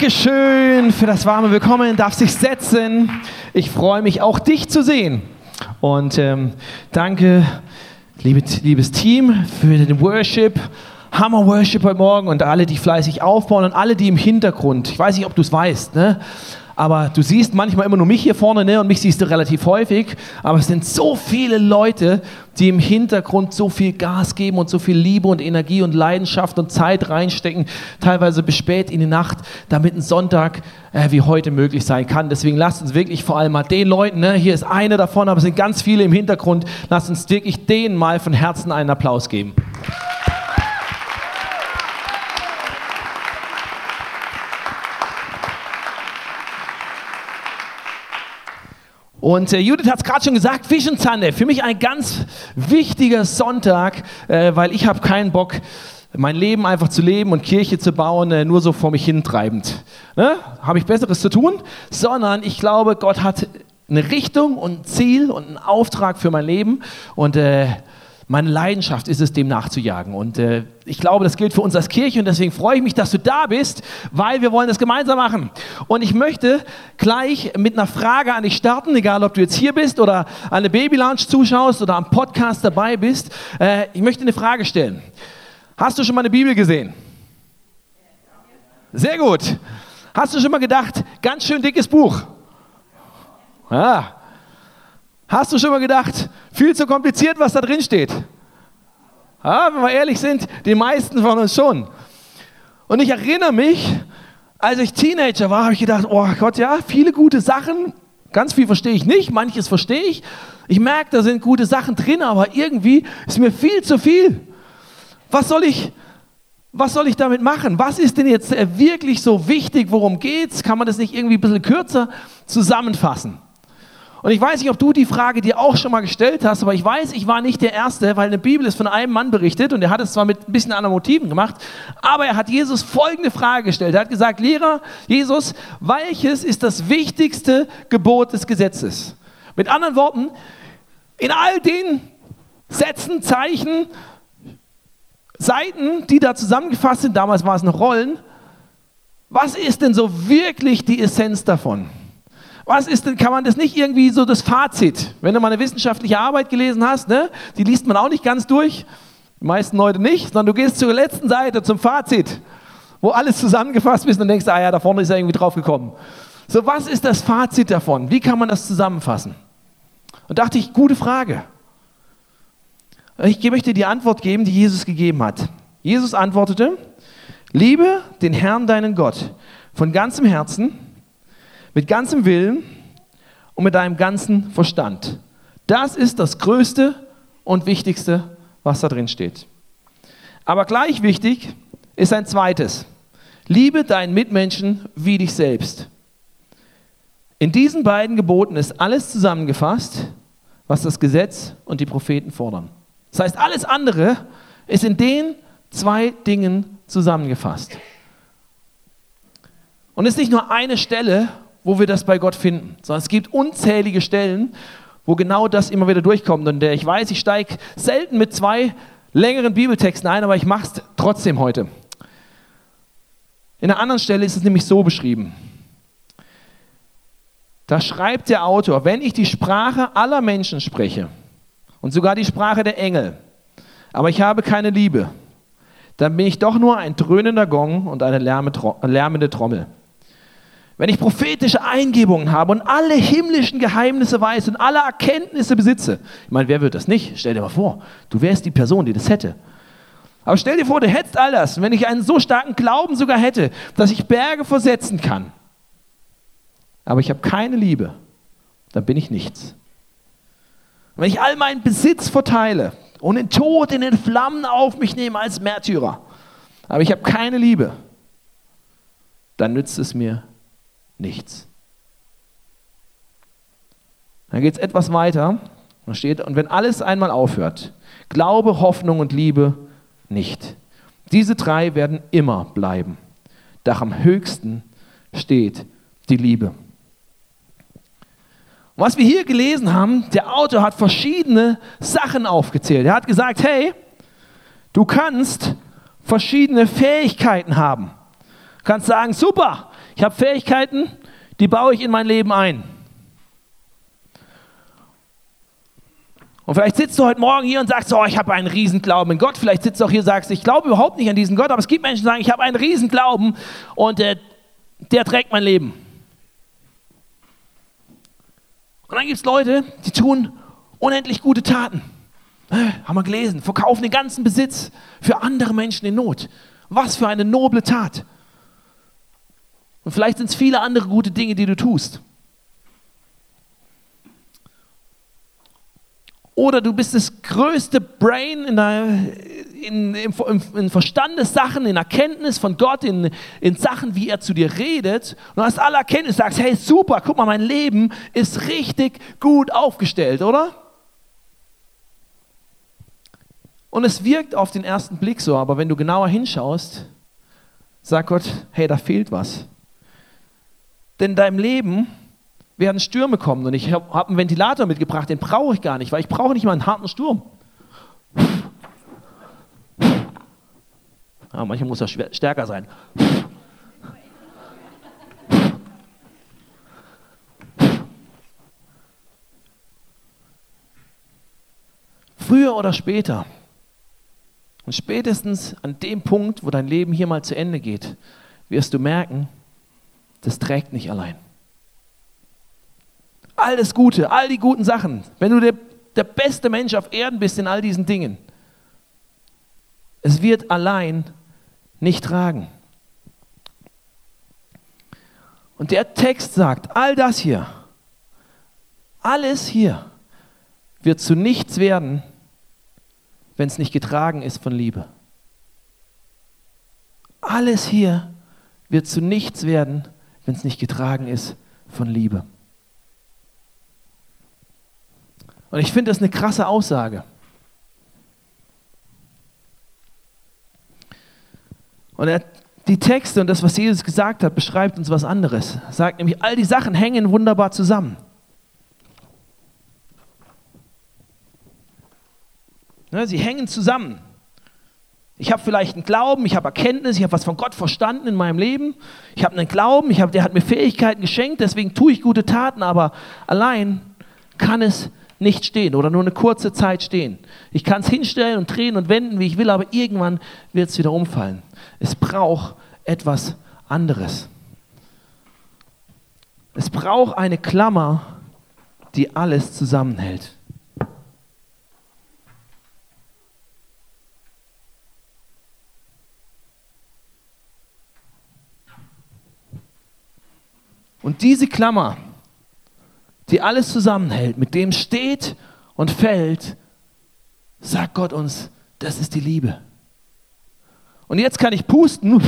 Dankeschön für das warme Willkommen. Darf sich setzen. Ich freue mich auch dich zu sehen. Und ähm, danke, liebe, liebes Team, für den Worship. Hammer Worship heute Morgen und alle, die fleißig aufbauen und alle, die im Hintergrund. Ich weiß nicht, ob du es weißt, ne? Aber du siehst manchmal immer nur mich hier vorne ne? und mich siehst du relativ häufig. Aber es sind so viele Leute, die im Hintergrund so viel Gas geben und so viel Liebe und Energie und Leidenschaft und Zeit reinstecken, teilweise bis spät in die Nacht, damit ein Sonntag äh, wie heute möglich sein kann. Deswegen lasst uns wirklich vor allem mal den Leuten, ne? hier ist eine davon, aber es sind ganz viele im Hintergrund, lasst uns wirklich denen mal von Herzen einen Applaus geben. Und äh, Judith hat es gerade schon gesagt, Vision Sunday, für mich ein ganz wichtiger Sonntag, äh, weil ich habe keinen Bock, mein Leben einfach zu leben und Kirche zu bauen, äh, nur so vor mich hintreibend. Ne? Habe ich Besseres zu tun? Sondern ich glaube, Gott hat eine Richtung und ein Ziel und einen Auftrag für mein Leben und äh, meine Leidenschaft ist es, dem nachzujagen. Und äh, ich glaube, das gilt für uns als Kirche und deswegen freue ich mich, dass du da bist, weil wir wollen das gemeinsam machen. Und ich möchte gleich mit einer Frage an dich starten, egal ob du jetzt hier bist oder an der Baby Lounge zuschaust oder am Podcast dabei bist. Äh, ich möchte eine Frage stellen. Hast du schon mal eine Bibel gesehen? Sehr gut. Hast du schon mal gedacht, ganz schön dickes Buch? Ja, Hast du schon mal gedacht, viel zu kompliziert, was da drin steht? Ja, wenn wir ehrlich sind, die meisten von uns schon. Und ich erinnere mich, als ich Teenager war, habe ich gedacht, oh Gott, ja, viele gute Sachen, ganz viel verstehe ich nicht, manches verstehe ich. Ich merke, da sind gute Sachen drin, aber irgendwie ist mir viel zu viel. Was soll ich, was soll ich damit machen? Was ist denn jetzt wirklich so wichtig? Worum geht's? Kann man das nicht irgendwie ein bisschen kürzer zusammenfassen? Und ich weiß nicht, ob du die Frage dir auch schon mal gestellt hast, aber ich weiß, ich war nicht der Erste, weil eine Bibel ist von einem Mann berichtet und er hat es zwar mit ein bisschen anderen Motiven gemacht, aber er hat Jesus folgende Frage gestellt. Er hat gesagt, Lehrer, Jesus, welches ist das wichtigste Gebot des Gesetzes? Mit anderen Worten, in all den Sätzen, Zeichen, Seiten, die da zusammengefasst sind, damals war es noch Rollen, was ist denn so wirklich die Essenz davon? Was ist denn, kann man das nicht irgendwie so das Fazit, wenn du mal eine wissenschaftliche Arbeit gelesen hast, ne, die liest man auch nicht ganz durch, die meisten Leute nicht, sondern du gehst zur letzten Seite, zum Fazit, wo alles zusammengefasst ist und denkst, ah ja, da vorne ist er irgendwie drauf gekommen. So, was ist das Fazit davon? Wie kann man das zusammenfassen? Und dachte ich, gute Frage. Ich möchte die Antwort geben, die Jesus gegeben hat. Jesus antwortete, liebe den Herrn deinen Gott von ganzem Herzen, mit ganzem Willen und mit deinem ganzen Verstand. Das ist das Größte und Wichtigste, was da drin steht. Aber gleich wichtig ist ein zweites. Liebe deinen Mitmenschen wie dich selbst. In diesen beiden Geboten ist alles zusammengefasst, was das Gesetz und die Propheten fordern. Das heißt, alles andere ist in den zwei Dingen zusammengefasst. Und es ist nicht nur eine Stelle, wo wir das bei Gott finden, sondern es gibt unzählige Stellen, wo genau das immer wieder durchkommt. Und ich weiß, ich steige selten mit zwei längeren Bibeltexten ein, aber ich mache es trotzdem heute. In einer anderen Stelle ist es nämlich so beschrieben. Da schreibt der Autor, wenn ich die Sprache aller Menschen spreche und sogar die Sprache der Engel, aber ich habe keine Liebe, dann bin ich doch nur ein dröhnender Gong und eine lärmende Trommel. Wenn ich prophetische Eingebungen habe und alle himmlischen Geheimnisse weiß und alle Erkenntnisse besitze, ich meine, wer wird das nicht? Stell dir mal vor, du wärst die Person, die das hätte. Aber stell dir vor, du hättest all das. Und wenn ich einen so starken Glauben sogar hätte, dass ich Berge versetzen kann, aber ich habe keine Liebe, dann bin ich nichts. Und wenn ich all meinen Besitz verteile und den Tod in den Flammen auf mich nehme als Märtyrer, aber ich habe keine Liebe, dann nützt es mir nichts. Dann geht es etwas weiter. Da steht, und wenn alles einmal aufhört, Glaube, Hoffnung und Liebe nicht. Diese drei werden immer bleiben. Doch am höchsten steht die Liebe. Was wir hier gelesen haben, der Autor hat verschiedene Sachen aufgezählt. Er hat gesagt, hey, du kannst verschiedene Fähigkeiten haben kannst sagen, super, ich habe Fähigkeiten, die baue ich in mein Leben ein. Und vielleicht sitzt du heute Morgen hier und sagst, oh, ich habe einen Riesenglauben in Gott. Vielleicht sitzt du auch hier und sagst, ich glaube überhaupt nicht an diesen Gott, aber es gibt Menschen, die sagen, ich habe einen Riesenglauben und äh, der trägt mein Leben. Und dann gibt es Leute, die tun unendlich gute Taten. Äh, haben wir gelesen, verkaufen den ganzen Besitz für andere Menschen in Not. Was für eine noble Tat. Und vielleicht sind es viele andere gute Dinge, die du tust. Oder du bist das größte Brain in, der, in, in, in Verstandessachen, in Erkenntnis von Gott, in, in Sachen, wie er zu dir redet. Und du hast alle Erkenntnis, sagst, hey super, guck mal, mein Leben ist richtig gut aufgestellt, oder? Und es wirkt auf den ersten Blick so, aber wenn du genauer hinschaust, sagt Gott, hey, da fehlt was. Denn in deinem Leben werden Stürme kommen. Und ich habe hab einen Ventilator mitgebracht, den brauche ich gar nicht, weil ich brauche nicht mal einen harten Sturm. Ja, manchmal muss er stärker sein. Früher oder später, und spätestens an dem Punkt, wo dein Leben hier mal zu Ende geht, wirst du merken, das trägt nicht allein all das Gute, all die guten Sachen, wenn du der, der beste Mensch auf Erden bist in all diesen Dingen, es wird allein nicht tragen. Und der Text sagt, all das hier, alles hier wird zu nichts werden, wenn es nicht getragen ist von Liebe. Alles hier wird zu nichts werden, wenn es nicht getragen ist von Liebe. Und ich finde das eine krasse Aussage. Und er, die Texte und das, was Jesus gesagt hat, beschreibt uns was anderes. Er sagt nämlich, all die Sachen hängen wunderbar zusammen. Ne, sie hängen zusammen. Ich habe vielleicht einen Glauben, ich habe Erkenntnis, ich habe was von Gott verstanden in meinem Leben. Ich habe einen Glauben, ich hab, der hat mir Fähigkeiten geschenkt, deswegen tue ich gute Taten, aber allein kann es nicht stehen oder nur eine kurze Zeit stehen. Ich kann es hinstellen und drehen und wenden, wie ich will, aber irgendwann wird es wieder umfallen. Es braucht etwas anderes. Es braucht eine Klammer, die alles zusammenhält. Und diese Klammer, die alles zusammenhält, mit dem steht und fällt, sagt Gott uns, das ist die Liebe. Und jetzt kann ich pusten und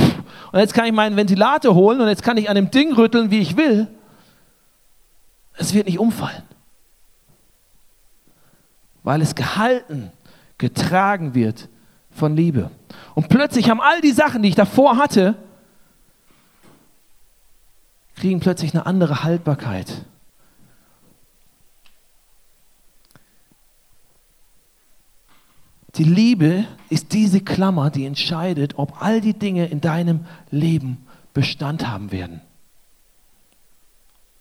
jetzt kann ich meinen Ventilator holen und jetzt kann ich an dem Ding rütteln, wie ich will. Es wird nicht umfallen, weil es gehalten, getragen wird von Liebe. Und plötzlich haben all die Sachen, die ich davor hatte, kriegen plötzlich eine andere Haltbarkeit. Die Liebe ist diese Klammer, die entscheidet, ob all die Dinge in deinem Leben Bestand haben werden.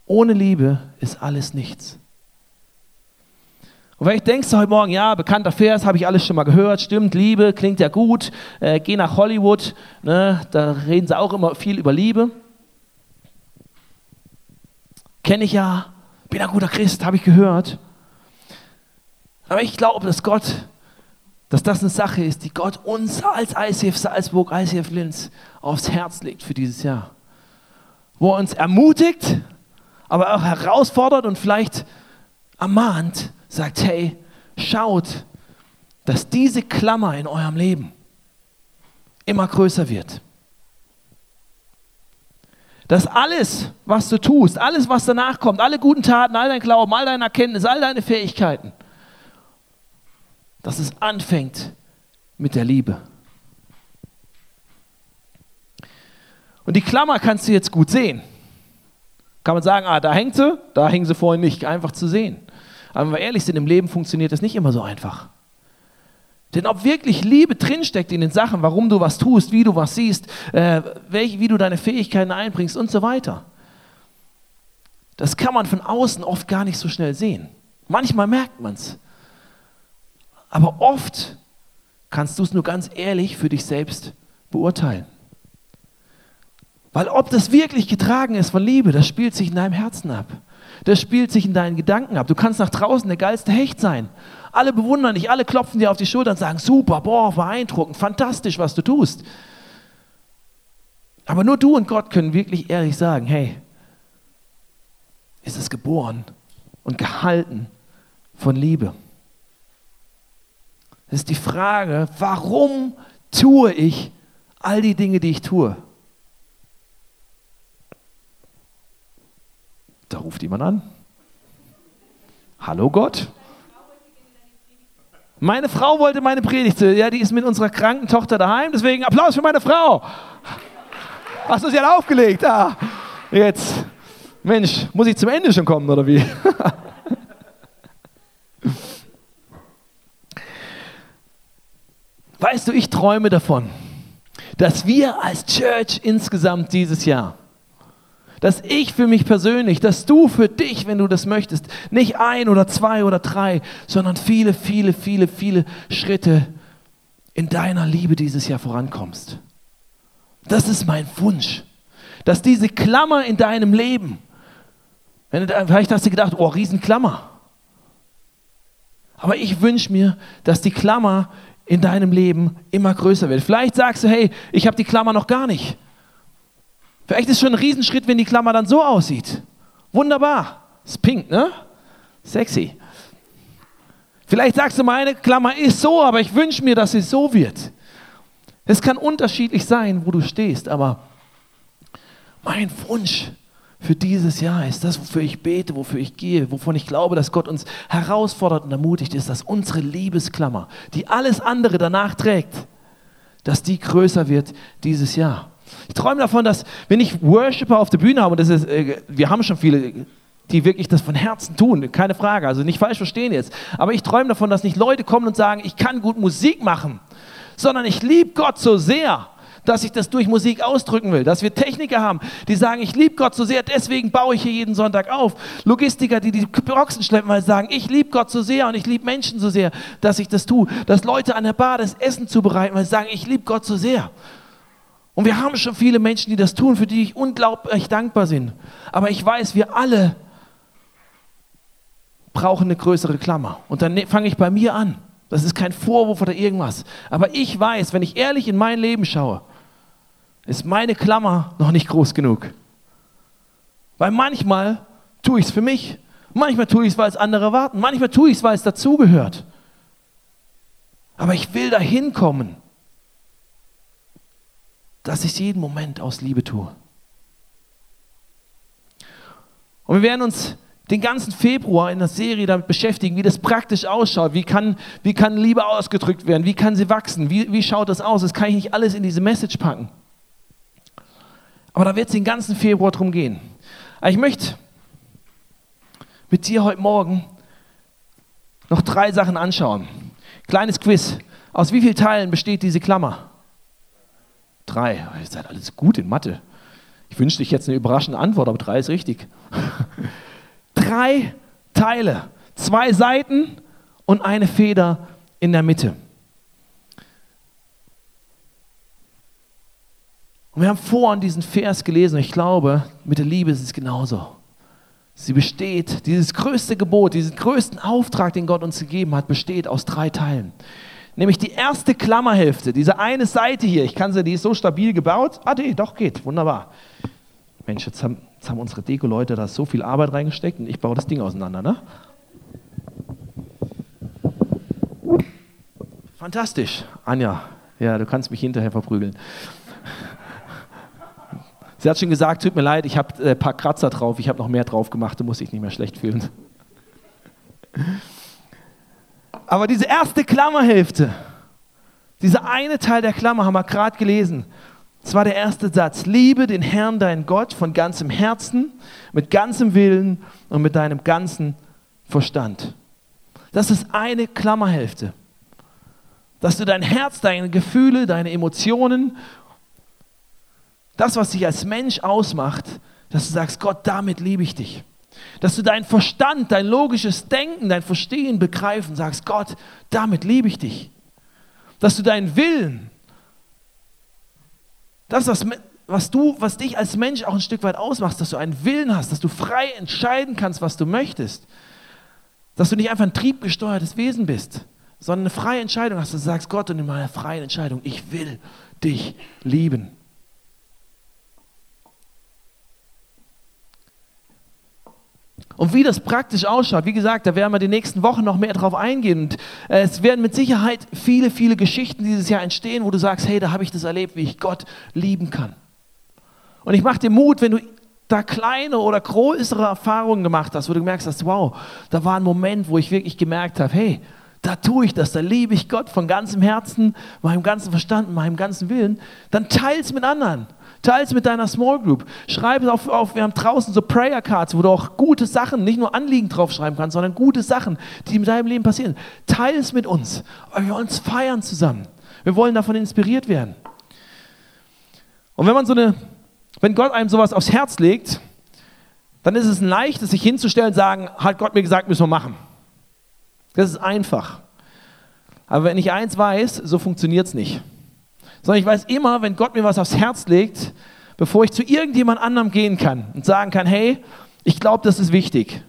Ohne Liebe ist alles nichts. Und vielleicht denkst du heute Morgen, ja, bekannter Vers, habe ich alles schon mal gehört, stimmt, Liebe, klingt ja gut, äh, geh nach Hollywood, ne, da reden sie auch immer viel über Liebe. Kenne ich ja, bin ein guter Christ, habe ich gehört. Aber ich glaube, dass Gott dass das eine Sache ist, die Gott uns als ICF Salzburg, ICF Linz aufs Herz legt für dieses Jahr. Wo er uns ermutigt, aber auch herausfordert und vielleicht ermahnt, sagt, hey, schaut, dass diese Klammer in eurem Leben immer größer wird. Dass alles, was du tust, alles, was danach kommt, alle guten Taten, all dein Glauben, all deine Erkenntnis, all deine Fähigkeiten, dass es anfängt mit der Liebe. Und die Klammer kannst du jetzt gut sehen. Kann man sagen, ah, da hängt sie, da hängen sie vorhin nicht, einfach zu sehen. Aber wenn wir ehrlich sind, im Leben funktioniert das nicht immer so einfach. Denn ob wirklich Liebe drinsteckt in den Sachen, warum du was tust, wie du was siehst, äh, welch, wie du deine Fähigkeiten einbringst und so weiter, das kann man von außen oft gar nicht so schnell sehen. Manchmal merkt man es. Aber oft kannst du es nur ganz ehrlich für dich selbst beurteilen. Weil ob das wirklich getragen ist von Liebe, das spielt sich in deinem Herzen ab. Das spielt sich in deinen Gedanken ab. Du kannst nach draußen der geilste Hecht sein. Alle bewundern dich, alle klopfen dir auf die Schulter und sagen, super, boah, beeindruckend, fantastisch, was du tust. Aber nur du und Gott können wirklich ehrlich sagen, hey, ist es geboren und gehalten von Liebe? Das ist die Frage, warum tue ich all die Dinge, die ich tue? Da ruft jemand an. Hallo Gott? Meine Frau wollte meine Predigt. Ja, die ist mit unserer kranken Tochter daheim. Deswegen Applaus für meine Frau. Hast du sie ja aufgelegt? Ah, jetzt. Mensch, muss ich zum Ende schon kommen oder wie? Weißt du, ich träume davon, dass wir als Church insgesamt dieses Jahr dass ich für mich persönlich, dass du für dich, wenn du das möchtest, nicht ein oder zwei oder drei, sondern viele, viele, viele, viele Schritte in deiner Liebe dieses Jahr vorankommst. Das ist mein Wunsch, dass diese Klammer in deinem Leben, wenn du, vielleicht hast du gedacht, oh, Riesenklammer. Aber ich wünsche mir, dass die Klammer in deinem Leben immer größer wird. Vielleicht sagst du, hey, ich habe die Klammer noch gar nicht. Vielleicht ist es schon ein Riesenschritt, wenn die Klammer dann so aussieht. Wunderbar. Ist pink, ne? Sexy. Vielleicht sagst du, meine Klammer ist so, aber ich wünsche mir, dass sie so wird. Es kann unterschiedlich sein, wo du stehst, aber mein Wunsch für dieses Jahr ist das, wofür ich bete, wofür ich gehe, wovon ich glaube, dass Gott uns herausfordert und ermutigt ist, dass unsere Liebesklammer, die alles andere danach trägt, dass die größer wird dieses Jahr. Ich träume davon, dass wenn ich Worshipper auf der Bühne habe, und das ist, äh, wir haben schon viele, die wirklich das von Herzen tun, keine Frage, also nicht falsch verstehen jetzt, aber ich träume davon, dass nicht Leute kommen und sagen, ich kann gut Musik machen, sondern ich liebe Gott so sehr, dass ich das durch Musik ausdrücken will. Dass wir Techniker haben, die sagen, ich liebe Gott so sehr, deswegen baue ich hier jeden Sonntag auf. Logistiker, die die Boxen schleppen, weil sie sagen, ich liebe Gott so sehr und ich liebe Menschen so sehr, dass ich das tue. Dass Leute an der Bar das Essen zubereiten, weil sie sagen, ich liebe Gott so sehr. Und wir haben schon viele Menschen, die das tun, für die ich unglaublich dankbar bin. Aber ich weiß, wir alle brauchen eine größere Klammer. Und dann ne, fange ich bei mir an. Das ist kein Vorwurf oder irgendwas. Aber ich weiß, wenn ich ehrlich in mein Leben schaue, ist meine Klammer noch nicht groß genug. Weil manchmal tue ich es für mich, manchmal tue ich es, weil es andere warten, manchmal tue ich es, weil es dazugehört. Aber ich will dahin kommen dass ich jeden Moment aus Liebe tue. Und wir werden uns den ganzen Februar in der Serie damit beschäftigen, wie das praktisch ausschaut, wie kann, wie kann Liebe ausgedrückt werden, wie kann sie wachsen, wie, wie schaut das aus. Das kann ich nicht alles in diese Message packen. Aber da wird es den ganzen Februar drum gehen. Aber ich möchte mit dir heute Morgen noch drei Sachen anschauen. Kleines Quiz. Aus wie vielen Teilen besteht diese Klammer? Drei. Ihr seid alles gut in Mathe. Ich wünschte, ich jetzt eine überraschende Antwort, aber drei ist richtig. drei Teile, zwei Seiten und eine Feder in der Mitte. Und wir haben vorhin diesen Vers gelesen und ich glaube, mit der Liebe ist es genauso. Sie besteht, dieses größte Gebot, diesen größten Auftrag, den Gott uns gegeben hat, besteht aus drei Teilen. Nämlich die erste Klammerhälfte, diese eine Seite hier, ich kann sie, die ist so stabil gebaut. Ah, nee, doch, geht, wunderbar. Mensch, jetzt haben, jetzt haben unsere Deko-Leute da so viel Arbeit reingesteckt und ich baue das Ding auseinander, ne? Fantastisch, Anja. Ja, du kannst mich hinterher verprügeln. Sie hat schon gesagt, tut mir leid, ich habe ein äh, paar Kratzer drauf, ich habe noch mehr drauf gemacht, du musst dich nicht mehr schlecht fühlen. Aber diese erste Klammerhälfte, dieser eine Teil der Klammer haben wir gerade gelesen. Das war der erste Satz. Liebe den Herrn, deinen Gott, von ganzem Herzen, mit ganzem Willen und mit deinem ganzen Verstand. Das ist eine Klammerhälfte. Dass du dein Herz, deine Gefühle, deine Emotionen, das, was dich als Mensch ausmacht, dass du sagst, Gott, damit liebe ich dich. Dass du deinen Verstand, dein logisches Denken, dein Verstehen begreifen, sagst, Gott, damit liebe ich dich. Dass du deinen Willen, das, was, was, du, was dich als Mensch auch ein Stück weit ausmacht, dass du einen Willen hast, dass du frei entscheiden kannst, was du möchtest. Dass du nicht einfach ein triebgesteuertes Wesen bist, sondern eine freie Entscheidung hast. Dass du sagst, Gott, und in meiner freien Entscheidung, ich will dich lieben. Und wie das praktisch ausschaut, wie gesagt, da werden wir die nächsten Wochen noch mehr drauf eingehen. Und äh, es werden mit Sicherheit viele, viele Geschichten dieses Jahr entstehen, wo du sagst, hey, da habe ich das erlebt, wie ich Gott lieben kann. Und ich mache dir Mut, wenn du da kleine oder größere Erfahrungen gemacht hast, wo du gemerkt hast, wow, da war ein Moment, wo ich wirklich gemerkt habe, hey, da tue ich das, da liebe ich Gott von ganzem Herzen, meinem ganzen Verstand, meinem ganzen Willen, dann teile es mit anderen. Teile es mit deiner Small Group. Schreib es auf, auf, wir haben draußen so Prayer Cards, wo du auch gute Sachen, nicht nur Anliegen draufschreiben kannst, sondern gute Sachen, die in deinem Leben passieren. Teile es mit uns. Wir wollen uns feiern zusammen. Wir wollen davon inspiriert werden. Und wenn man so eine wenn Gott einem sowas aufs Herz legt, dann ist es leicht, sich hinzustellen und sagen, hat Gott mir gesagt, müssen wir machen. Das ist einfach. Aber wenn ich eins weiß, so funktioniert es nicht. Sondern ich weiß immer, wenn Gott mir was aufs Herz legt, bevor ich zu irgendjemand anderem gehen kann und sagen kann, hey, ich glaube, das ist wichtig,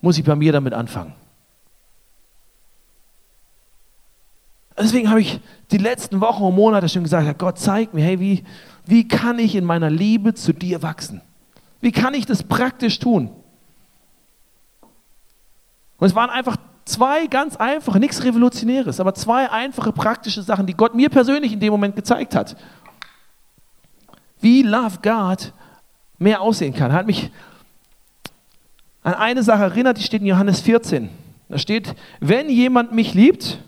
muss ich bei mir damit anfangen. Deswegen habe ich die letzten Wochen und Monate schon gesagt, Gott zeig mir, hey, wie, wie kann ich in meiner Liebe zu dir wachsen? Wie kann ich das praktisch tun? Und es waren einfach zwei ganz einfache, nichts Revolutionäres, aber zwei einfache praktische Sachen, die Gott mir persönlich in dem Moment gezeigt hat. Wie Love God mehr aussehen kann. Hat mich an eine Sache erinnert, die steht in Johannes 14. Da steht, wenn jemand mich liebt,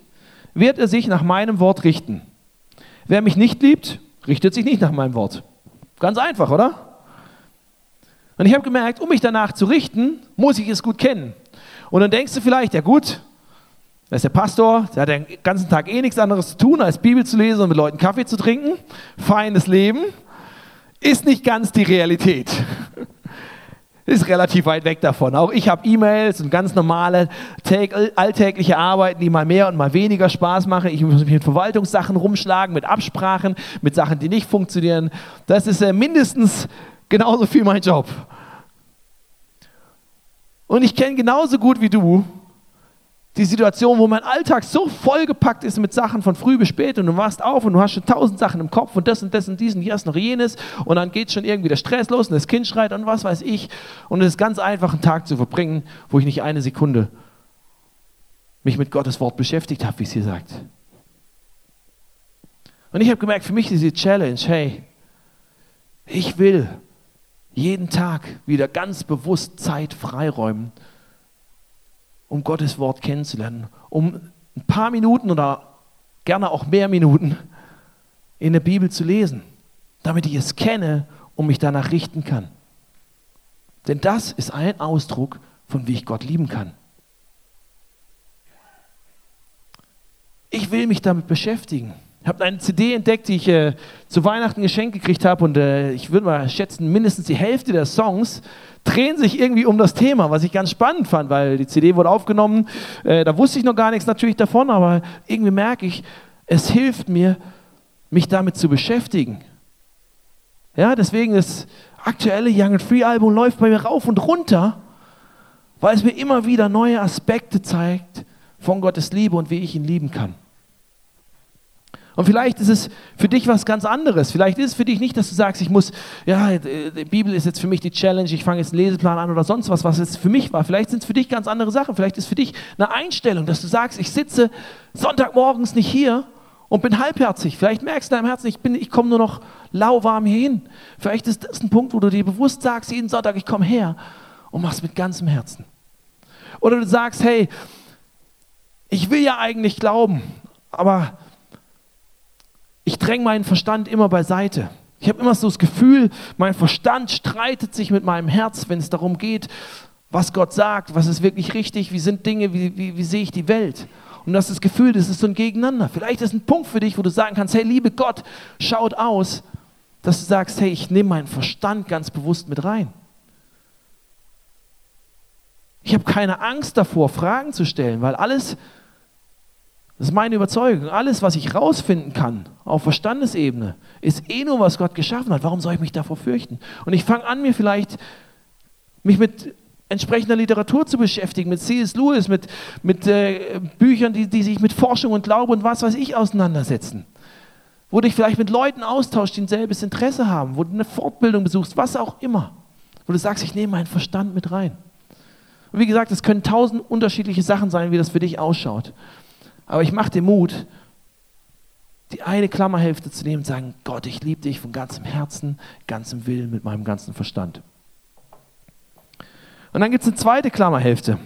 wird er sich nach meinem Wort richten. Wer mich nicht liebt, richtet sich nicht nach meinem Wort. Ganz einfach, oder? Und ich habe gemerkt, um mich danach zu richten, muss ich es gut kennen. Und dann denkst du vielleicht, ja gut, da ist der Pastor, der hat den ganzen Tag eh nichts anderes zu tun, als Bibel zu lesen und mit Leuten Kaffee zu trinken. Feines Leben. Ist nicht ganz die Realität ist relativ weit weg davon. Auch ich habe E-Mails und ganz normale alltägliche Arbeiten, die mal mehr und mal weniger Spaß machen. Ich muss mich mit Verwaltungssachen rumschlagen, mit Absprachen, mit Sachen, die nicht funktionieren. Das ist äh, mindestens genauso viel mein Job. Und ich kenne genauso gut wie du die Situation, wo mein Alltag so vollgepackt ist mit Sachen von früh bis spät und du wachst auf und du hast schon tausend Sachen im Kopf und das und das und dies und hier ist noch jenes und dann geht schon irgendwie der Stress los und das Kind schreit und was weiß ich und es ist ganz einfach, einen Tag zu verbringen, wo ich nicht eine Sekunde mich mit Gottes Wort beschäftigt habe, wie es hier sagt. Und ich habe gemerkt, für mich ist die Challenge, hey, ich will jeden Tag wieder ganz bewusst Zeit freiräumen, um Gottes Wort kennenzulernen, um ein paar Minuten oder gerne auch mehr Minuten in der Bibel zu lesen, damit ich es kenne und mich danach richten kann. Denn das ist ein Ausdruck von wie ich Gott lieben kann. Ich will mich damit beschäftigen. Ich habe eine CD entdeckt, die ich äh, zu Weihnachten geschenkt gekriegt habe und äh, ich würde mal schätzen, mindestens die Hälfte der Songs drehen sich irgendwie um das Thema, was ich ganz spannend fand, weil die CD wurde aufgenommen, äh, da wusste ich noch gar nichts natürlich davon, aber irgendwie merke ich, es hilft mir, mich damit zu beschäftigen. Ja, deswegen das aktuelle Young and Free Album läuft bei mir rauf und runter, weil es mir immer wieder neue Aspekte zeigt von Gottes Liebe und wie ich ihn lieben kann. Und vielleicht ist es für dich was ganz anderes. Vielleicht ist es für dich nicht, dass du sagst, ich muss, ja, die Bibel ist jetzt für mich die Challenge, ich fange jetzt einen Leseplan an oder sonst was, was es für mich war. Vielleicht sind es für dich ganz andere Sachen. Vielleicht ist es für dich eine Einstellung, dass du sagst, ich sitze Sonntagmorgens nicht hier und bin halbherzig. Vielleicht merkst du in deinem Herzen, ich, ich komme nur noch lauwarm hier hin. Vielleicht ist das ein Punkt, wo du dir bewusst sagst, jeden Sonntag, ich komme her und mach's mit ganzem Herzen. Oder du sagst, hey, ich will ja eigentlich glauben, aber ich dränge meinen Verstand immer beiseite. Ich habe immer so das Gefühl, mein Verstand streitet sich mit meinem Herz, wenn es darum geht, was Gott sagt, was ist wirklich richtig, wie sind Dinge, wie, wie, wie sehe ich die Welt. und du hast das Gefühl, das ist so ein Gegeneinander. Vielleicht ist ein Punkt für dich, wo du sagen kannst, hey, liebe Gott, schaut aus, dass du sagst, hey, ich nehme meinen Verstand ganz bewusst mit rein. Ich habe keine Angst davor, Fragen zu stellen, weil alles, das ist meine Überzeugung, alles, was ich rausfinden kann auf Verstandesebene, ist eh nur, was Gott geschaffen hat. Warum soll ich mich davor fürchten? Und ich fange an, mir vielleicht mich mit entsprechender Literatur zu beschäftigen, mit C.S. Lewis, mit, mit äh, Büchern, die, die sich mit Forschung und Glaube und was weiß ich auseinandersetzen. Wo du dich vielleicht mit Leuten austauschst, die ein selbes Interesse haben, wo du eine Fortbildung besuchst, was auch immer. Wo du sagst, ich nehme meinen Verstand mit rein. Und wie gesagt, es können tausend unterschiedliche Sachen sein, wie das für dich ausschaut. Aber ich mache dir Mut, die eine Klammerhälfte zu nehmen und sagen, Gott, ich liebe dich von ganzem Herzen, ganzem Willen, mit meinem ganzen Verstand. Und dann gibt es eine zweite Klammerhälfte.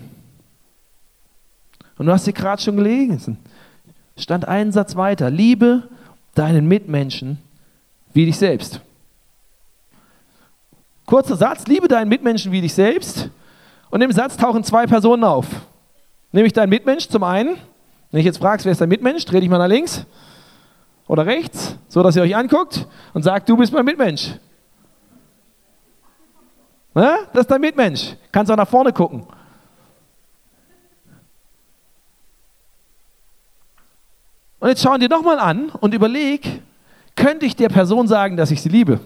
Und du hast sie gerade schon gelesen. Stand einen Satz weiter. Liebe deinen Mitmenschen wie dich selbst. Kurzer Satz, liebe deinen Mitmenschen wie dich selbst. Und im Satz tauchen zwei Personen auf. Nämlich dein Mitmensch zum einen. Wenn ich jetzt fragst, wer ist dein Mitmensch, dreh dich mal nach links oder rechts, so dass ihr euch anguckt und sagt, du bist mein Mitmensch. Ne? Das ist dein Mitmensch. Kannst auch nach vorne gucken. Und jetzt schauen dir nochmal an und überleg, könnte ich der Person sagen, dass ich sie liebe?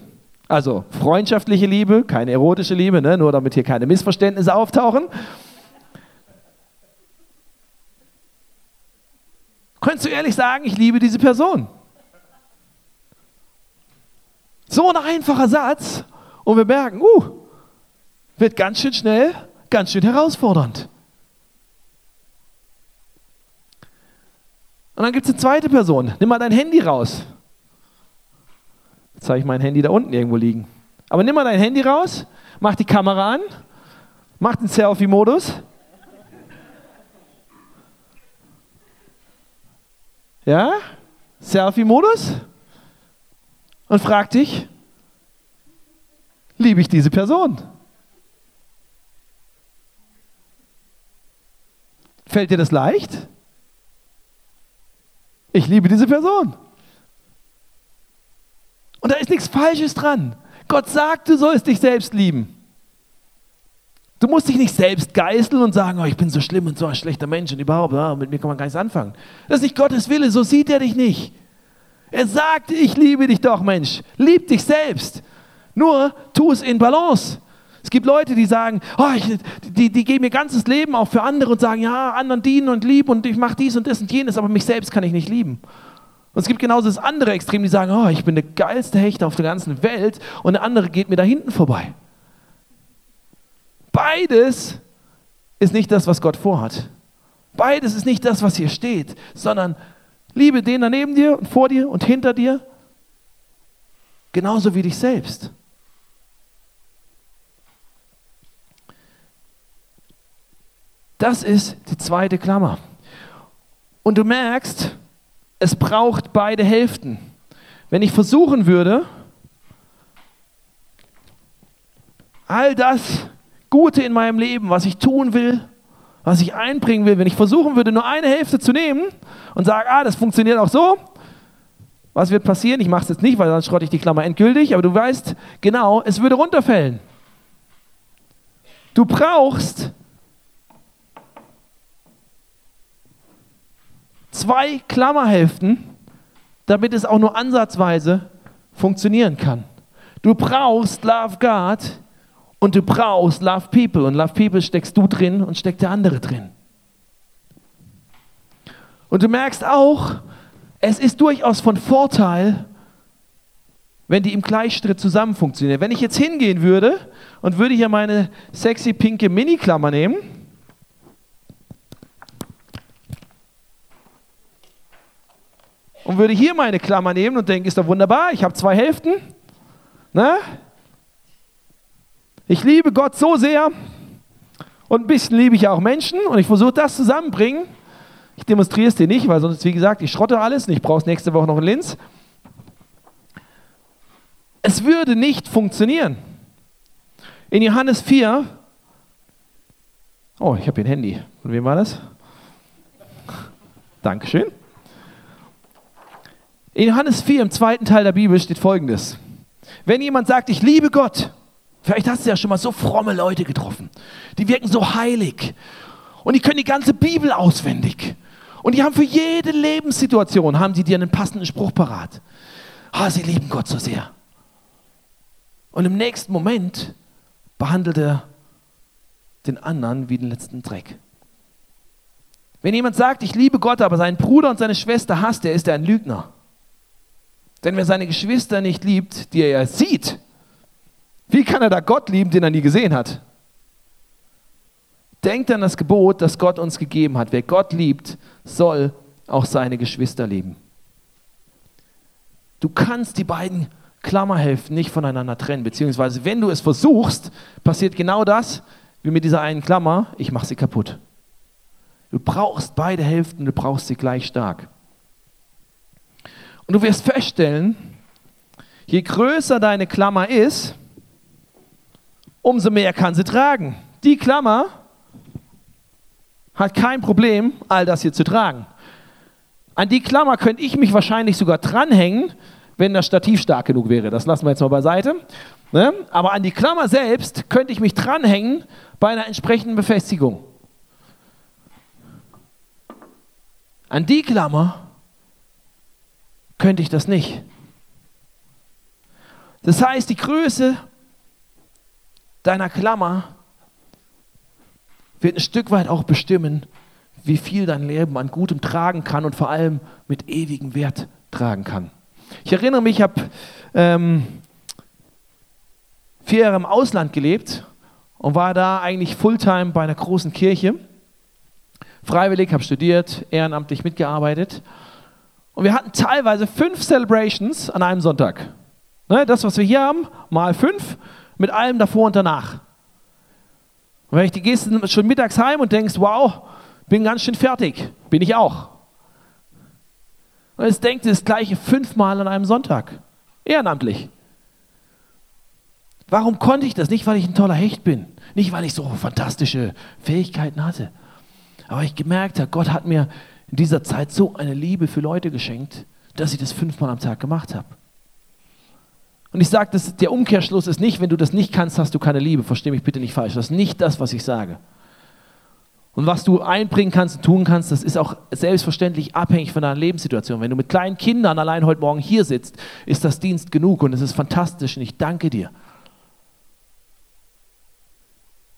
Also freundschaftliche Liebe, keine erotische Liebe, ne? nur damit hier keine Missverständnisse auftauchen. Könntest du ehrlich sagen, ich liebe diese Person? So ein einfacher Satz und wir merken, uh, wird ganz schön schnell, ganz schön herausfordernd. Und dann gibt es eine zweite Person. Nimm mal dein Handy raus. Jetzt habe ich mein Handy da unten irgendwo liegen. Aber nimm mal dein Handy raus, mach die Kamera an, mach den Selfie-Modus. Ja? Selfie-Modus. Und frag dich, liebe ich diese Person? Fällt dir das leicht? Ich liebe diese Person. Und da ist nichts Falsches dran. Gott sagt, du sollst dich selbst lieben. Du musst dich nicht selbst geißeln und sagen, oh, ich bin so schlimm und so ein schlechter Mensch und überhaupt, oh, mit mir kann man gar nichts anfangen. Das ist nicht Gottes Wille, so sieht er dich nicht. Er sagt, ich liebe dich doch, Mensch. Lieb dich selbst. Nur tu es in Balance. Es gibt Leute, die sagen, oh, ich, die, die geben ihr ganzes Leben auch für andere und sagen, ja, anderen dienen und lieben und ich mache dies und das und jenes, aber mich selbst kann ich nicht lieben. Und es gibt genauso das andere Extrem, die sagen, oh, ich bin der geilste Hecht auf der ganzen Welt und der andere geht mir da hinten vorbei. Beides ist nicht das, was Gott vorhat. Beides ist nicht das, was hier steht, sondern liebe den da neben dir und vor dir und hinter dir, genauso wie dich selbst. Das ist die zweite Klammer. Und du merkst, es braucht beide Hälften. Wenn ich versuchen würde, all das Gute in meinem Leben, was ich tun will, was ich einbringen will, wenn ich versuchen würde, nur eine Hälfte zu nehmen und sage, ah, das funktioniert auch so, was wird passieren? Ich mache es jetzt nicht, weil dann schrotte ich die Klammer endgültig, aber du weißt genau, es würde runterfällen. Du brauchst zwei Klammerhälften, damit es auch nur ansatzweise funktionieren kann. Du brauchst Love God und du brauchst Love People. Und Love People steckst du drin und steckt der andere drin. Und du merkst auch, es ist durchaus von Vorteil, wenn die im Gleichschritt zusammen funktionieren. Wenn ich jetzt hingehen würde und würde hier meine sexy pinke Mini-Klammer nehmen, und würde hier meine Klammer nehmen und denken, ist doch wunderbar, ich habe zwei Hälften. Ne? Ich liebe Gott so sehr und ein bisschen liebe ich auch Menschen und ich versuche das zusammenbringen. Ich demonstriere es dir nicht, weil sonst, wie gesagt, ich schrotte alles und ich brauche es nächste Woche noch in Linz. Es würde nicht funktionieren. In Johannes 4, oh, ich habe hier ein Handy. Von wem war das? Dankeschön. In Johannes 4, im zweiten Teil der Bibel, steht folgendes. Wenn jemand sagt, ich liebe Gott, vielleicht hast du ja schon mal so fromme Leute getroffen, die wirken so heilig und die können die ganze Bibel auswendig. Und die haben für jede Lebenssituation, haben sie dir einen passenden Spruch parat. Ah, sie lieben Gott so sehr. Und im nächsten Moment behandelt er den anderen wie den letzten Dreck. Wenn jemand sagt, ich liebe Gott, aber seinen Bruder und seine Schwester hasst, der ist er ein Lügner. Denn wer seine Geschwister nicht liebt, die er ja sieht, wie kann er da Gott lieben, den er nie gesehen hat? Denkt an das Gebot, das Gott uns gegeben hat. Wer Gott liebt, soll auch seine Geschwister lieben. Du kannst die beiden Klammerhälften nicht voneinander trennen, beziehungsweise wenn du es versuchst, passiert genau das wie mit dieser einen Klammer, ich mache sie kaputt. Du brauchst beide Hälften, du brauchst sie gleich stark. Und du wirst feststellen, je größer deine Klammer ist, umso mehr kann sie tragen. Die Klammer hat kein Problem, all das hier zu tragen. An die Klammer könnte ich mich wahrscheinlich sogar dranhängen, wenn das Stativ stark genug wäre. Das lassen wir jetzt mal beiseite. Ne? Aber an die Klammer selbst könnte ich mich dranhängen bei einer entsprechenden Befestigung. An die Klammer könnte ich das nicht. Das heißt, die Größe deiner Klammer wird ein Stück weit auch bestimmen, wie viel dein Leben an Gutem tragen kann und vor allem mit ewigem Wert tragen kann. Ich erinnere mich, ich habe ähm, vier Jahre im Ausland gelebt und war da eigentlich Fulltime bei einer großen Kirche. Freiwillig, habe studiert, ehrenamtlich mitgearbeitet. Und wir hatten teilweise fünf Celebrations an einem Sonntag. Ne, das, was wir hier haben, mal fünf, mit allem davor und danach. Und wenn ich, die gehst schon mittags heim und denkst, wow, bin ganz schön fertig. Bin ich auch. Und jetzt denkt das gleiche fünfmal an einem Sonntag. Ehrenamtlich. Warum konnte ich das? Nicht, weil ich ein toller Hecht bin. Nicht, weil ich so fantastische Fähigkeiten hatte. Aber ich gemerkt habe, Gott hat mir in dieser Zeit so eine Liebe für Leute geschenkt, dass ich das fünfmal am Tag gemacht habe. Und ich sage, der Umkehrschluss ist nicht, wenn du das nicht kannst, hast du keine Liebe. Versteh mich bitte nicht falsch. Das ist nicht das, was ich sage. Und was du einbringen kannst und tun kannst, das ist auch selbstverständlich abhängig von deiner Lebenssituation. Wenn du mit kleinen Kindern allein heute Morgen hier sitzt, ist das Dienst genug und es ist fantastisch und ich danke dir.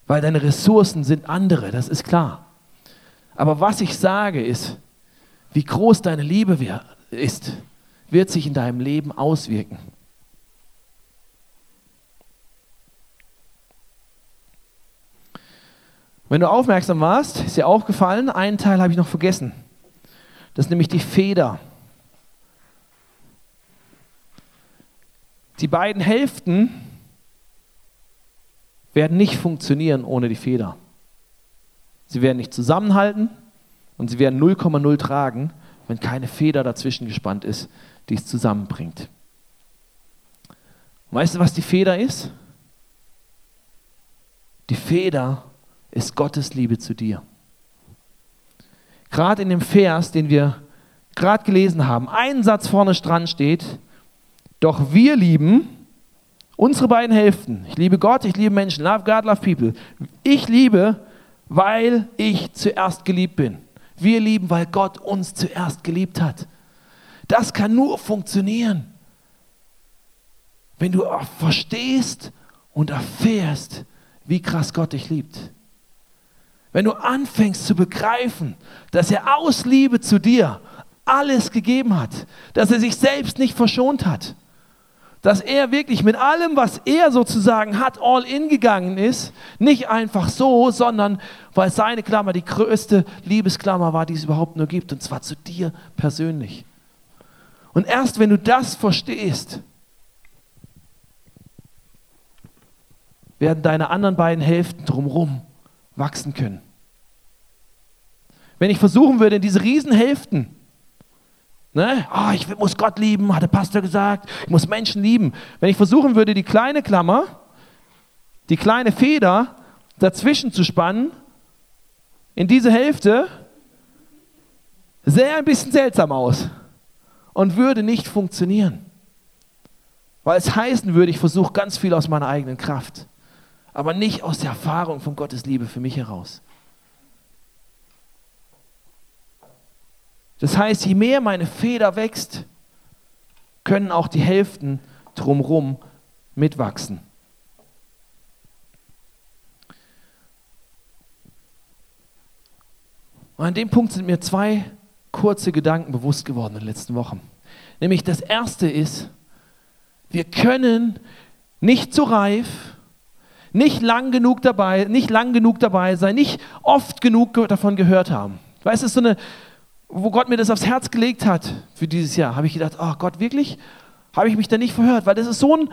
Weil deine Ressourcen sind andere, das ist klar. Aber was ich sage ist, wie groß deine Liebe ist, wird sich in deinem Leben auswirken. Wenn du aufmerksam warst, ist dir aufgefallen, einen Teil habe ich noch vergessen. Das ist nämlich die Feder. Die beiden Hälften werden nicht funktionieren ohne die Feder. Sie werden nicht zusammenhalten und sie werden 0,0 tragen, wenn keine Feder dazwischen gespannt ist, die es zusammenbringt. Weißt du, was die Feder ist? Die Feder ist Gottes Liebe zu dir. Gerade in dem Vers, den wir gerade gelesen haben, ein Satz vorne dran steht, doch wir lieben unsere beiden Hälften. Ich liebe Gott, ich liebe Menschen. Love God, love people. Ich liebe, weil ich zuerst geliebt bin. Wir lieben, weil Gott uns zuerst geliebt hat. Das kann nur funktionieren, wenn du verstehst und erfährst, wie krass Gott dich liebt. Wenn du anfängst zu begreifen, dass er aus Liebe zu dir alles gegeben hat, dass er sich selbst nicht verschont hat, dass er wirklich mit allem, was er sozusagen hat, all in gegangen ist, nicht einfach so, sondern weil seine Klammer die größte Liebesklammer war, die es überhaupt nur gibt, und zwar zu dir persönlich. Und erst wenn du das verstehst, werden deine anderen beiden Hälften drumherum wachsen können. Wenn ich versuchen würde, diese Riesenhälften, ne, oh, ich muss Gott lieben, hat der Pastor gesagt, ich muss Menschen lieben. Wenn ich versuchen würde, die kleine Klammer, die kleine Feder dazwischen zu spannen, in diese Hälfte, sähe ein bisschen seltsam aus und würde nicht funktionieren. Weil es heißen würde, ich versuche ganz viel aus meiner eigenen Kraft, aber nicht aus der Erfahrung von Gottes Liebe für mich heraus. Das heißt, je mehr meine Feder wächst, können auch die Hälften drumherum mitwachsen. Und an dem Punkt sind mir zwei kurze Gedanken bewusst geworden in den letzten Wochen. Nämlich das erste ist, wir können nicht zu reif, nicht lang genug dabei, nicht lang genug dabei sein, nicht oft genug davon gehört haben. Weißt du, so eine, wo Gott mir das aufs Herz gelegt hat für dieses Jahr, habe ich gedacht, oh Gott, wirklich? Habe ich mich da nicht verhört? Weil das ist so ein,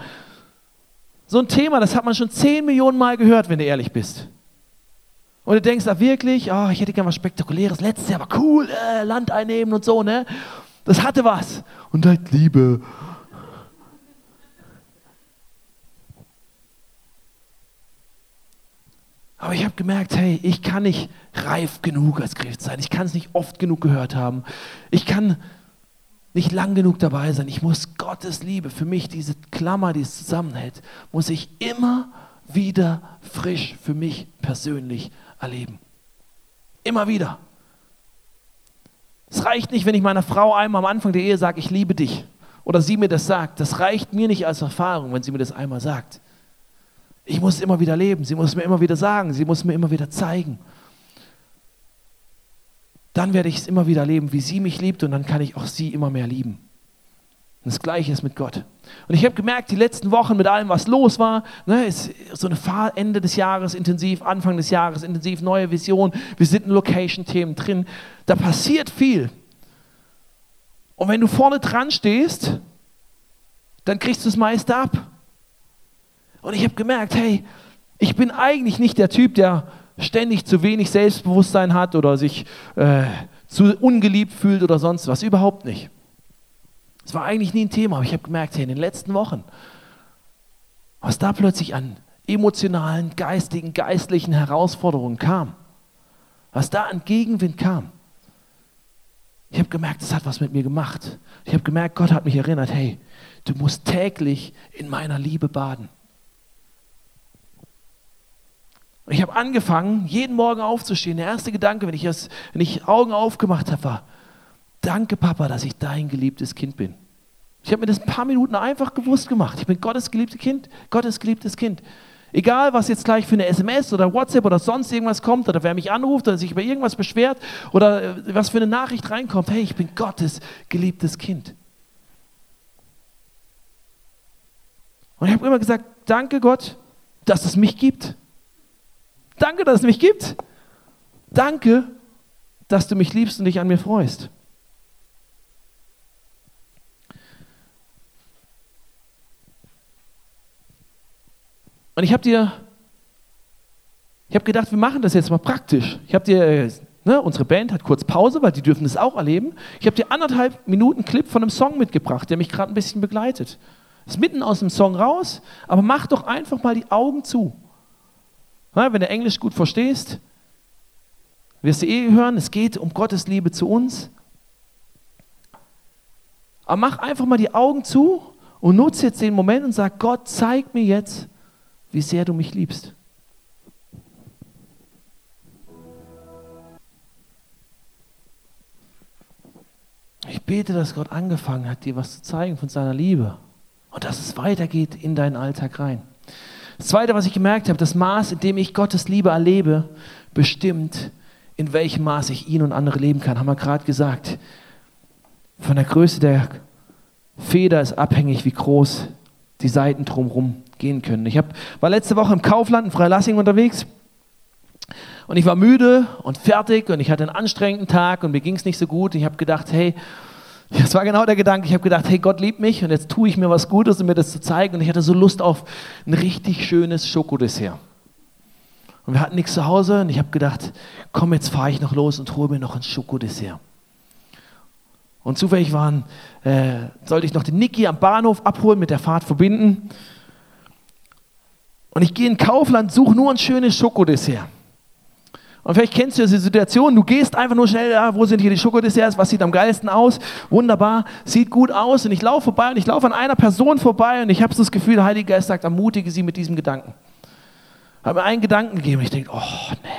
so ein Thema, das hat man schon zehn Millionen Mal gehört, wenn du ehrlich bist. Und du denkst da wirklich, oh, ich hätte gerne was Spektakuläres, letztes Jahr war cool, äh, Land einnehmen und so, ne? Das hatte was. Und halt Liebe. Aber ich habe gemerkt, hey, ich kann nicht reif genug als Christ sein. Ich kann es nicht oft genug gehört haben. Ich kann nicht lang genug dabei sein. Ich muss Gottes Liebe, für mich diese Klammer, die es zusammenhält, muss ich immer wieder frisch für mich persönlich erleben. Immer wieder. Es reicht nicht, wenn ich meiner Frau einmal am Anfang der Ehe sage, ich liebe dich. Oder sie mir das sagt. Das reicht mir nicht als Erfahrung, wenn sie mir das einmal sagt. Ich muss immer wieder leben. Sie muss mir immer wieder sagen. Sie muss mir immer wieder zeigen. Dann werde ich es immer wieder leben, wie sie mich liebt und dann kann ich auch sie immer mehr lieben. Und das Gleiche ist mit Gott. Und ich habe gemerkt, die letzten Wochen mit allem, was los war, ne, ist so eine Fahr Ende des Jahres intensiv, Anfang des Jahres intensiv, neue Vision, wir sind in Location-Themen drin. Da passiert viel. Und wenn du vorne dran stehst, dann kriegst du es meist ab. Und ich habe gemerkt, hey, ich bin eigentlich nicht der Typ, der ständig zu wenig Selbstbewusstsein hat oder sich äh, zu ungeliebt fühlt oder sonst was. Überhaupt nicht. Es war eigentlich nie ein Thema, aber ich habe gemerkt, hey, in den letzten Wochen, was da plötzlich an emotionalen, geistigen, geistlichen Herausforderungen kam, was da an Gegenwind kam. Ich habe gemerkt, das hat was mit mir gemacht. Ich habe gemerkt, Gott hat mich erinnert, hey, du musst täglich in meiner Liebe baden. Und ich habe angefangen, jeden Morgen aufzustehen. Der erste Gedanke, wenn ich, das, wenn ich Augen aufgemacht habe, war, danke Papa, dass ich dein geliebtes Kind bin. Ich habe mir das ein paar Minuten einfach gewusst gemacht. Ich bin Gottes geliebtes Kind, Gottes geliebtes Kind. Egal, was jetzt gleich für eine SMS oder WhatsApp oder sonst irgendwas kommt oder wer mich anruft oder sich über irgendwas beschwert oder äh, was für eine Nachricht reinkommt, hey, ich bin Gottes geliebtes Kind. Und ich habe immer gesagt, danke Gott, dass es mich gibt. Danke, dass es mich gibt. Danke, dass du mich liebst und dich an mir freust. Und ich habe dir, ich habe gedacht, wir machen das jetzt mal praktisch. Ich habe dir, ne, unsere Band hat kurz Pause, weil die dürfen das auch erleben. Ich habe dir anderthalb Minuten Clip von einem Song mitgebracht, der mich gerade ein bisschen begleitet. Ist mitten aus dem Song raus, aber mach doch einfach mal die Augen zu. Wenn du Englisch gut verstehst, wirst du eh hören, es geht um Gottes Liebe zu uns. Aber mach einfach mal die Augen zu und nutze jetzt den Moment und sag, Gott, zeig mir jetzt, wie sehr du mich liebst. Ich bete, dass Gott angefangen hat, dir was zu zeigen von seiner Liebe und dass es weitergeht in deinen Alltag rein. Das Zweite, was ich gemerkt habe, das Maß, in dem ich Gottes Liebe erlebe, bestimmt, in welchem Maß ich ihn und andere leben kann. Haben wir gerade gesagt. Von der Größe der Feder ist abhängig, wie groß die Seiten drumherum gehen können. Ich hab, war letzte Woche im Kaufland in Freilassing unterwegs und ich war müde und fertig und ich hatte einen anstrengenden Tag und mir ging es nicht so gut. Ich habe gedacht, hey, das war genau der Gedanke. Ich habe gedacht, hey, Gott liebt mich und jetzt tue ich mir was Gutes, um mir das zu zeigen. Und ich hatte so Lust auf ein richtig schönes Schokodessert. Und wir hatten nichts zu Hause und ich habe gedacht, komm, jetzt fahre ich noch los und hole mir noch ein Schokodessert. Und zufällig waren, äh, sollte ich noch den Niki am Bahnhof abholen, mit der Fahrt verbinden. Und ich gehe in Kaufland, suche nur ein schönes Schokodessert. Und vielleicht kennst du diese Situation, du gehst einfach nur schnell, ja, wo sind hier die Schokodesserts, was sieht am geilsten aus? Wunderbar, sieht gut aus. Und ich laufe vorbei und ich laufe an einer Person vorbei und ich habe so das Gefühl, der Heilige Geist sagt, ermutige sie mit diesem Gedanken. Habe mir einen Gedanken gegeben und ich denke, oh nee.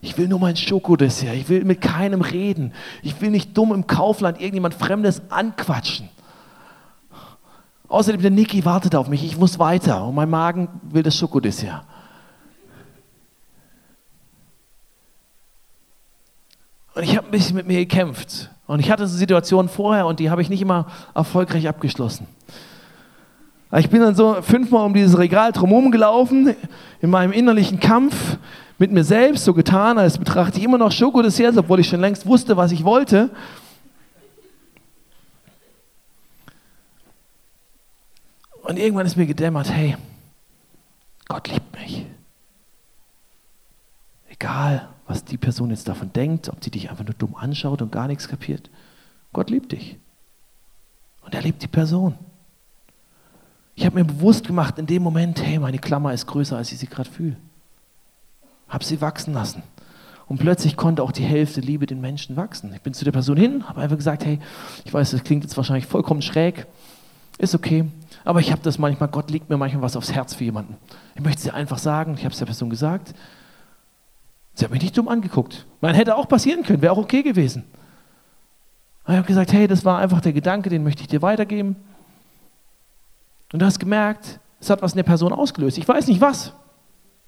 Ich will nur mein Schokodessert. Ich will mit keinem reden. Ich will nicht dumm im Kaufland irgendjemand Fremdes anquatschen. Außerdem, der Niki wartet auf mich. Ich muss weiter und mein Magen will das Schokodessert. Und ich habe ein bisschen mit mir gekämpft. Und ich hatte so Situationen vorher und die habe ich nicht immer erfolgreich abgeschlossen. Ich bin dann so fünfmal um dieses Regal drumherum gelaufen, in meinem innerlichen Kampf mit mir selbst, so getan, als betrachte ich immer noch Schokodesserts, obwohl ich schon längst wusste, was ich wollte. Und irgendwann ist mir gedämmert, hey, Gott liebt mich. Egal, was die Person jetzt davon denkt, ob sie dich einfach nur dumm anschaut und gar nichts kapiert. Gott liebt dich. Und er liebt die Person. Ich habe mir bewusst gemacht in dem Moment, hey, meine Klammer ist größer, als ich sie gerade fühle. Habe sie wachsen lassen. Und plötzlich konnte auch die Hälfte Liebe den Menschen wachsen. Ich bin zu der Person hin, habe einfach gesagt, hey, ich weiß, das klingt jetzt wahrscheinlich vollkommen schräg, ist okay, aber ich habe das manchmal, Gott legt mir manchmal was aufs Herz für jemanden. Ich möchte es dir einfach sagen, ich habe es der Person gesagt, Sie hat mich nicht dumm angeguckt. Man hätte auch passieren können, wäre auch okay gewesen. Aber ich habe gesagt, hey, das war einfach der Gedanke, den möchte ich dir weitergeben. Und du hast gemerkt, es hat was in der Person ausgelöst. Ich weiß nicht was.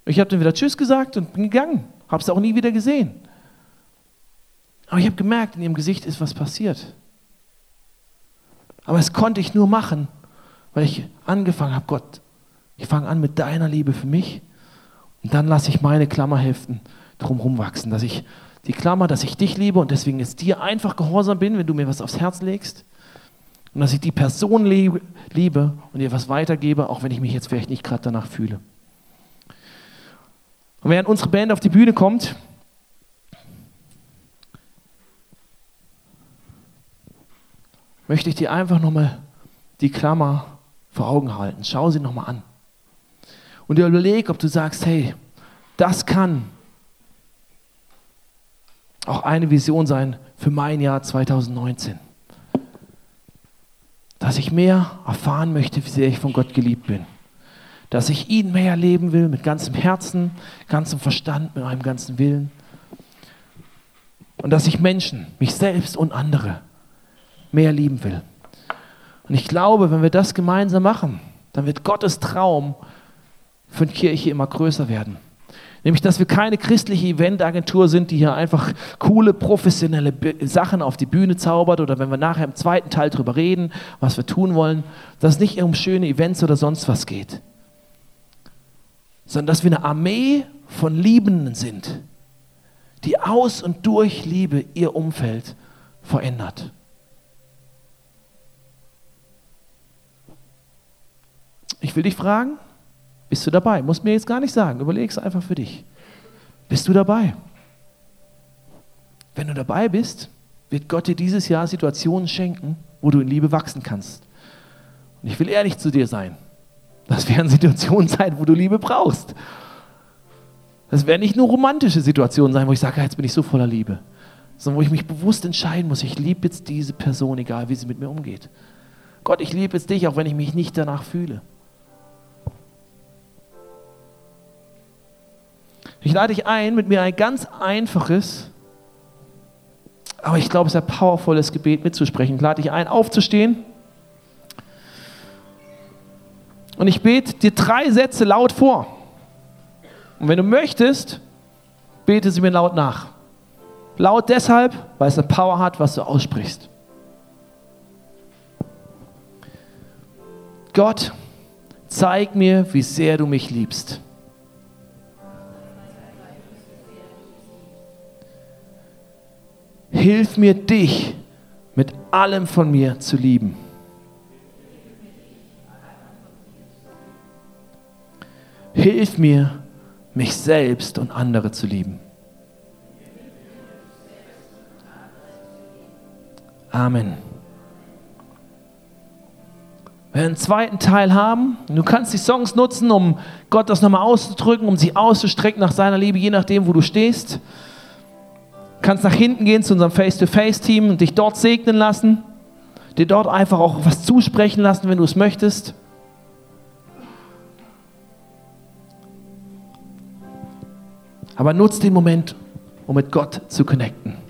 Ich habe dann wieder Tschüss gesagt und bin gegangen. Habe es auch nie wieder gesehen. Aber ich habe gemerkt, in ihrem Gesicht ist was passiert. Aber es konnte ich nur machen, weil ich angefangen habe, Gott, ich fange an mit deiner Liebe für mich und dann lasse ich meine Klammer heften drumherum wachsen. Dass ich die Klammer, dass ich dich liebe und deswegen jetzt dir einfach gehorsam bin, wenn du mir was aufs Herz legst. Und dass ich die Person liebe, und ihr was weitergebe, auch wenn ich mich jetzt vielleicht nicht gerade danach fühle. Und während unsere Band auf die Bühne kommt, möchte ich dir einfach nochmal die Klammer vor Augen halten. Schau sie nochmal an. Und dir überleg, ob du sagst, hey, das kann auch eine Vision sein für mein Jahr 2019. Dass ich mehr erfahren möchte, wie sehr ich von Gott geliebt bin. Dass ich ihn mehr leben will, mit ganzem Herzen, ganzem Verstand, mit meinem ganzen Willen. Und dass ich Menschen, mich selbst und andere mehr lieben will. Und ich glaube, wenn wir das gemeinsam machen, dann wird Gottes Traum für die Kirche immer größer werden. Nämlich, dass wir keine christliche Eventagentur sind, die hier einfach coole, professionelle Sachen auf die Bühne zaubert oder wenn wir nachher im zweiten Teil darüber reden, was wir tun wollen, dass es nicht um schöne Events oder sonst was geht, sondern dass wir eine Armee von Liebenden sind, die aus und durch Liebe ihr Umfeld verändert. Ich will dich fragen, bist du dabei? Muss mir jetzt gar nicht sagen. Überleg es einfach für dich. Bist du dabei? Wenn du dabei bist, wird Gott dir dieses Jahr Situationen schenken, wo du in Liebe wachsen kannst. Und ich will ehrlich zu dir sein. Das werden Situationen sein, wo du Liebe brauchst. Das werden nicht nur romantische Situationen sein, wo ich sage, jetzt bin ich so voller Liebe, sondern wo ich mich bewusst entscheiden muss, ich liebe jetzt diese Person, egal wie sie mit mir umgeht. Gott, ich liebe jetzt dich, auch wenn ich mich nicht danach fühle. Ich lade dich ein, mit mir ein ganz einfaches, aber ich glaube, sehr powervolles Gebet mitzusprechen. Ich lade dich ein, aufzustehen. Und ich bete dir drei Sätze laut vor. Und wenn du möchtest, bete sie mir laut nach. Laut deshalb, weil es eine Power hat, was du aussprichst. Gott, zeig mir, wie sehr du mich liebst. Hilf mir, dich mit allem von mir zu lieben. Hilf mir, mich selbst und andere zu lieben. Amen. Wir werden einen zweiten Teil haben. Du kannst die Songs nutzen, um Gott das nochmal auszudrücken, um sie auszustrecken nach seiner Liebe, je nachdem, wo du stehst. Kannst nach hinten gehen zu unserem Face-to-Face-Team und dich dort segnen lassen. Dir dort einfach auch was zusprechen lassen, wenn du es möchtest. Aber nutz den Moment, um mit Gott zu connecten.